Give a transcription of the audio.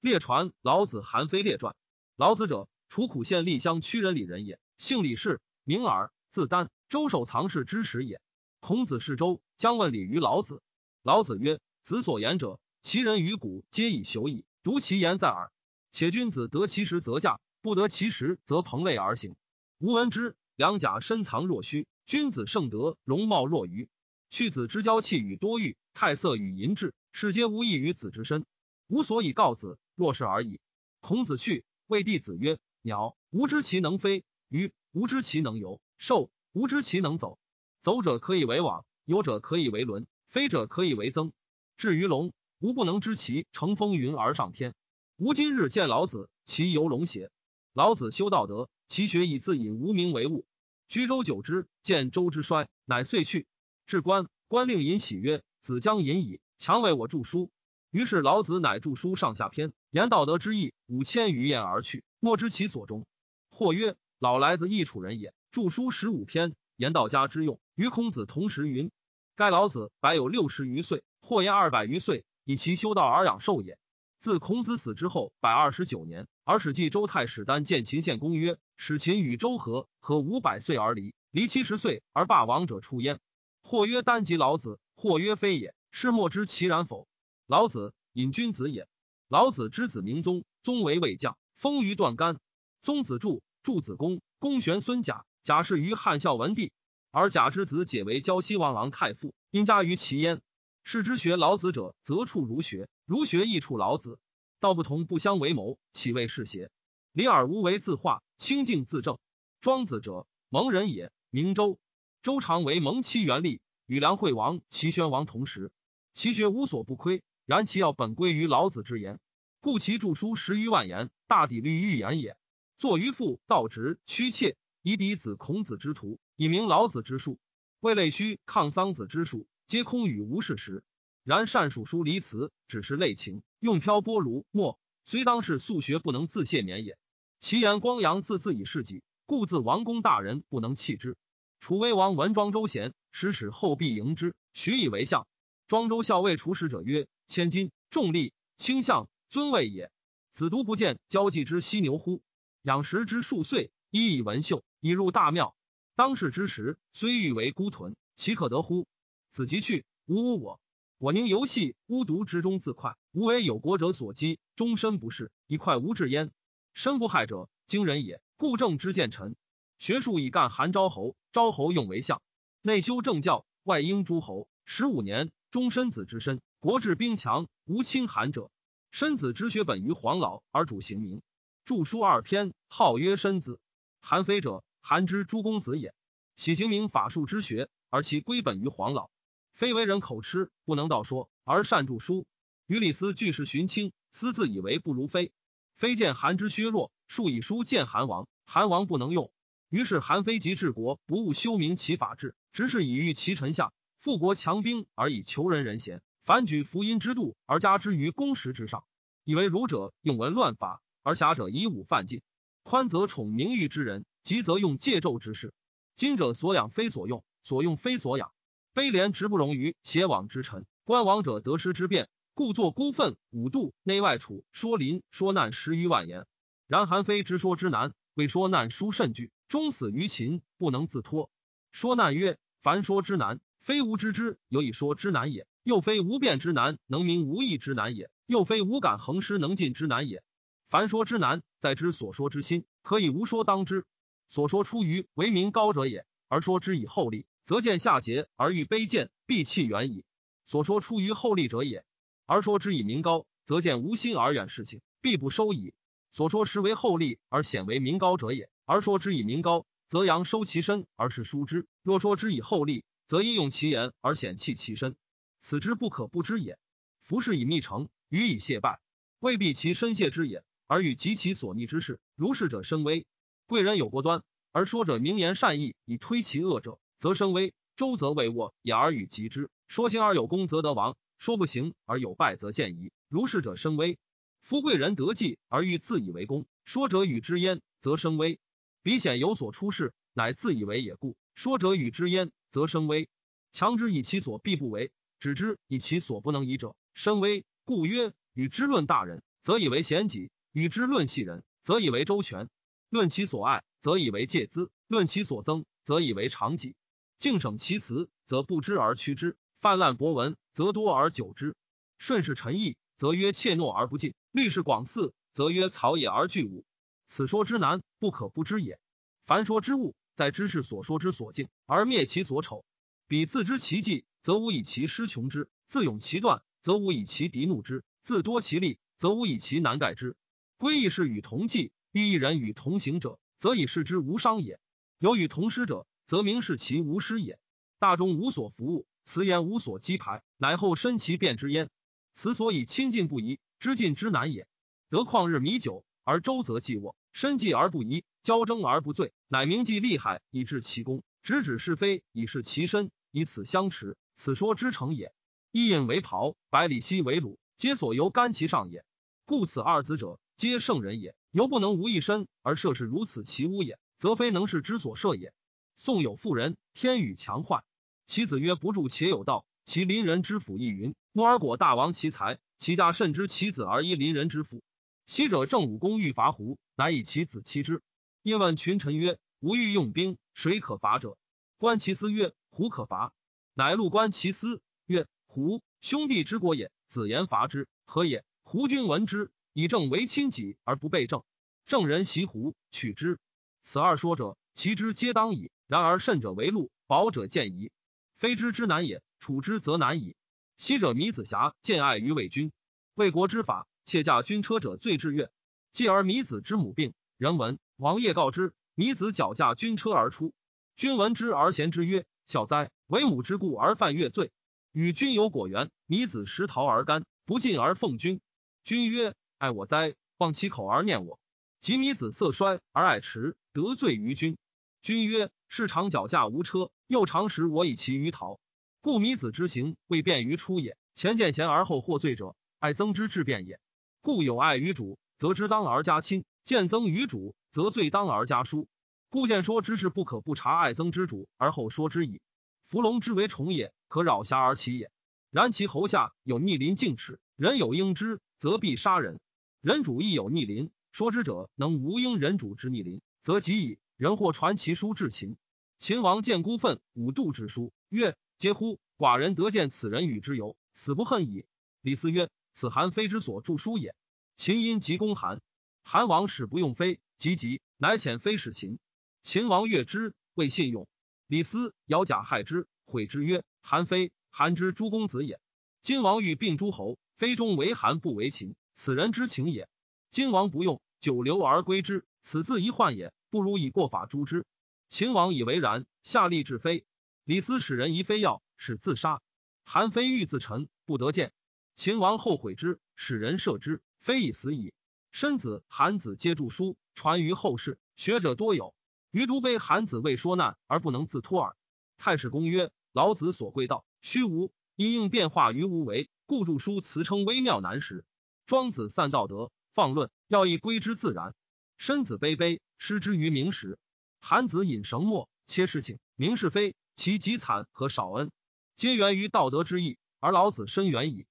列传老子韩非列传。老子者，楚苦县历乡曲人里人也，姓李氏，名耳，字丹，周守藏室之始也。孔子是周，将问礼于老子。老子曰：“子所言者，其人于古皆以朽矣，独其言在耳。且君子得其时则驾，不得其时则朋类而行。吾闻之，良甲深藏若虚，君子盛德容貌若愚。去子之娇气与多欲，太色与淫志，是皆无益于子之身。吾所以告子，若是而已。”孔子去，谓弟子曰：“鸟，吾知其能飞；鱼，吾知其能游；兽，吾知其能走。走者可以为网，游者可以为轮。”飞者可以为增，至于龙，吾不能知其乘风云而上天。吾今日见老子，其游龙邪？老子修道德，其学以自引无名为物。居周久之，见周之衰，乃遂去。至官，官令尹喜曰：“子将隐矣，强为我著书。”于是老子乃著书上下篇，言道德之意五千余言而去，莫知其所终。或曰：“老来子亦楚人也，著书十五篇，言道家之用，与孔子同时云。”该老子百有六十余岁，或言二百余岁，以其修道而养寿也。自孔子死之后百二十九年，而史记周太史丹见秦献公曰：“使秦与周和，和五百岁而离，离七十岁而霸王者出焉。”或曰：“丹即老子。”或曰：“非也。”是莫知其然否？老子隐君子也。老子之子名宗，宗为魏将，封于段干。宗子柱，柱子公，公玄孙贾，贾氏于汉孝文帝。而贾之子解为胶西王昂太傅，因家于其焉。是之学老子者，则处儒学；儒学亦处老子。道不同，不相为谋，岂谓是邪？理而无为自化，清净自正。庄子者，蒙人也，名周。周常为蒙妻元历，与梁惠王、齐宣王同时，其学无所不窥。然其要本归于老子之言，故其著书十余万言，大抵律寓言也。作于父道直屈切，以嫡子孔子之徒。以明老子之术，魏类虚抗桑子之术，皆空与无事实。然善属书离辞，只是类情，用漂波如墨，虽当是素学不能自谢免也。其言光阳自自以事己，故自王公大人不能弃之。楚威王闻庄周贤，使使后必迎之，许以为相。庄周校尉楚使者曰：“千金重利，卿相尊位也。子独不见交际之犀牛乎？养食之数岁，衣以文绣，以入大庙。”当世之时，虽欲为孤豚，岂可得乎？子即去，吾吾我，我宁游戏巫毒之中自快？吾为有国者所讥，终身不仕，以快无志焉。身不害者，惊人也。故正之见臣，学术以干韩昭侯，昭侯用为相，内修政教，外应诸侯。十五年，终身子之身，国治兵强，无侵韩者。申子之学本于黄老，而主行名，著书二篇，号曰申子。韩非者。韩之诸公子也，喜行名法术之学，而其归本于黄老。非为人口吃，不能道说，而善著书。于李斯俱是荀卿，私自以为不如非。非见韩之削弱，数以书见韩王，韩王不能用。于是韩非即治国，不务修明其法治，直是以御其臣下，富国强兵而以求人人贤。反举福音之度，而加之于公实之上。以为儒者用文乱法，而侠者以武犯禁。宽则宠名誉之人。急则用戒咒之事，今者所养非所用，所用非所养。悲廉直不容于邪往之臣，观王者得失之变，故作孤愤五度内外处说临说难十余万言。然韩非之说之难，为说难书甚惧，终死于秦，不能自脱。说难曰：凡说之难，非无知之有以说之难也；又非无辩之难，能明无义之难也；又非无感恒施能尽之难也。凡说之难，在之所说之心，可以无说当之。所说出于为民高者也，而说之以厚利，则见下节而欲卑贱，必弃远矣。所说出于厚利者也，而说之以民高，则见无心而远事情，必不收矣。所说实为厚利而显为民高者也，而说之以民高，则扬收其身而是疏之。若说之以厚利，则应用其言而显弃其身，此之不可不知也。夫是以密成，予以谢败，未必其身谢之也，而与及其所逆之事，如是者生威。贵人有过端，而说者明言善意以推其恶者，则生威；周则为卧，雅而与及之。说行而有功，则得王；说不行而有败，则见矣。如是者生威。夫贵人得计而欲自以为功，说者与之焉，则生威。彼显有所出世，乃自以为也故。说者与之焉，则生威。强之以其所必不为，止之以其所不能移者，生威。故曰：与之论大人，则。以为贤己；与之论细人，则以为周全；论其所爱，则以为戒资；论其所增，则以为长己。敬省其辞，则不知而屈之；泛滥博闻，则多而久之。顺势陈意，则曰怯懦而不进；虑事广肆，则曰草野而巨物。此说之难，不可不知也。凡说之物，在知是所说之所敬，而灭其所丑。彼自知其计，则无以其师穷之；自勇其断，则无以其敌怒之；自多其利，则无以其难盖之。归义是与同济，欲一人与同行者，则以示之无伤也；有与同师者，则明视其无师也。大众无所服务，辞言无所击排，乃后身其变之焉。此所以亲近不疑，知进之难也。得旷日弥久，而周则既卧，身计而不疑，交争而不罪，乃铭记利害以致其功，直指是非以示其身。以此相持，此说之成也。伊尹为袍，百里奚为虏，皆所由干其上也。故此二子者，皆圣人也。犹不能无一身而涉世如此其屋也，则非能事之所设也。宋有妇人，天与强坏，其子曰不助且有道。其邻人之父亦云：摩尔果大王其才，其家甚知其子而依邻人之父。昔者郑武公欲伐胡，乃以其子欺之。因问群臣曰：吾欲用兵，谁可伐者？观其思曰。胡可伐？乃路观其思曰：“胡兄弟之国也，子言伐之，何也？”胡君闻之，以正为亲己而不备正。正人袭胡，取之。此二说者，其之皆当矣。然而慎者为禄，保者见矣，非知之难也。处之则难矣。昔者米子瑕见爱于魏君，魏国之法，窃驾军车者罪至月。继而米子之母病，人闻，王业告之，米子脚驾军车而出。君闻之而贤之曰。小哉！为母之故而犯越罪，与君有果园，米子食桃而甘，不进而奉君。君曰：“爱我哉！忘其口而念我。”及米子色衰而爱迟，得罪于君。君曰：“是常脚驾无车，又常食我以其于桃，故米子之行未便于出也。前见贤而后获罪者，爱增之至变也。故有爱于主，则知当而加亲；见增于主，则罪当而加疏。”故见说之事不可不察爱憎之主而后说之矣。伏龙之为虫也，可扰瑕而起也。然其喉下有逆鳞径齿，人有应之，则必杀人。人主亦有逆鳞，说之者能无应人主之逆鳞，则吉矣。人或传其书至秦，秦王见孤愤，五度之书，曰：“嗟乎！寡人得见此人与之游，死不恨矣。”李斯曰：“此韩非之所著书也。”秦因急攻韩，韩王使不用非，急急，乃遣非使秦。秦王悦之，未信用。李斯咬甲害之，悔之曰：“韩非，韩之诸公子也。今王欲并诸侯，非中为韩，不为秦，此人之情也。今王不用，久留而归之，此自一患也。不如以过法诛之。”秦王以为然，下令治非。李斯使人疑非要，使自杀。韩非欲自沉，不得见。秦王后悔之，使人射之，非已死矣。申子、韩子皆著书，传于后世，学者多有。余独悲韩子未说难而不能自脱耳。太史公曰：老子所贵道，虚无，因应变化于无为，故著书辞称微妙难识。庄子散道德，放论，要以归之自然。申子卑卑，失之于明时。韩子引绳墨，切事情，明是非，其极惨和少恩，皆源于道德之意。而老子深远矣。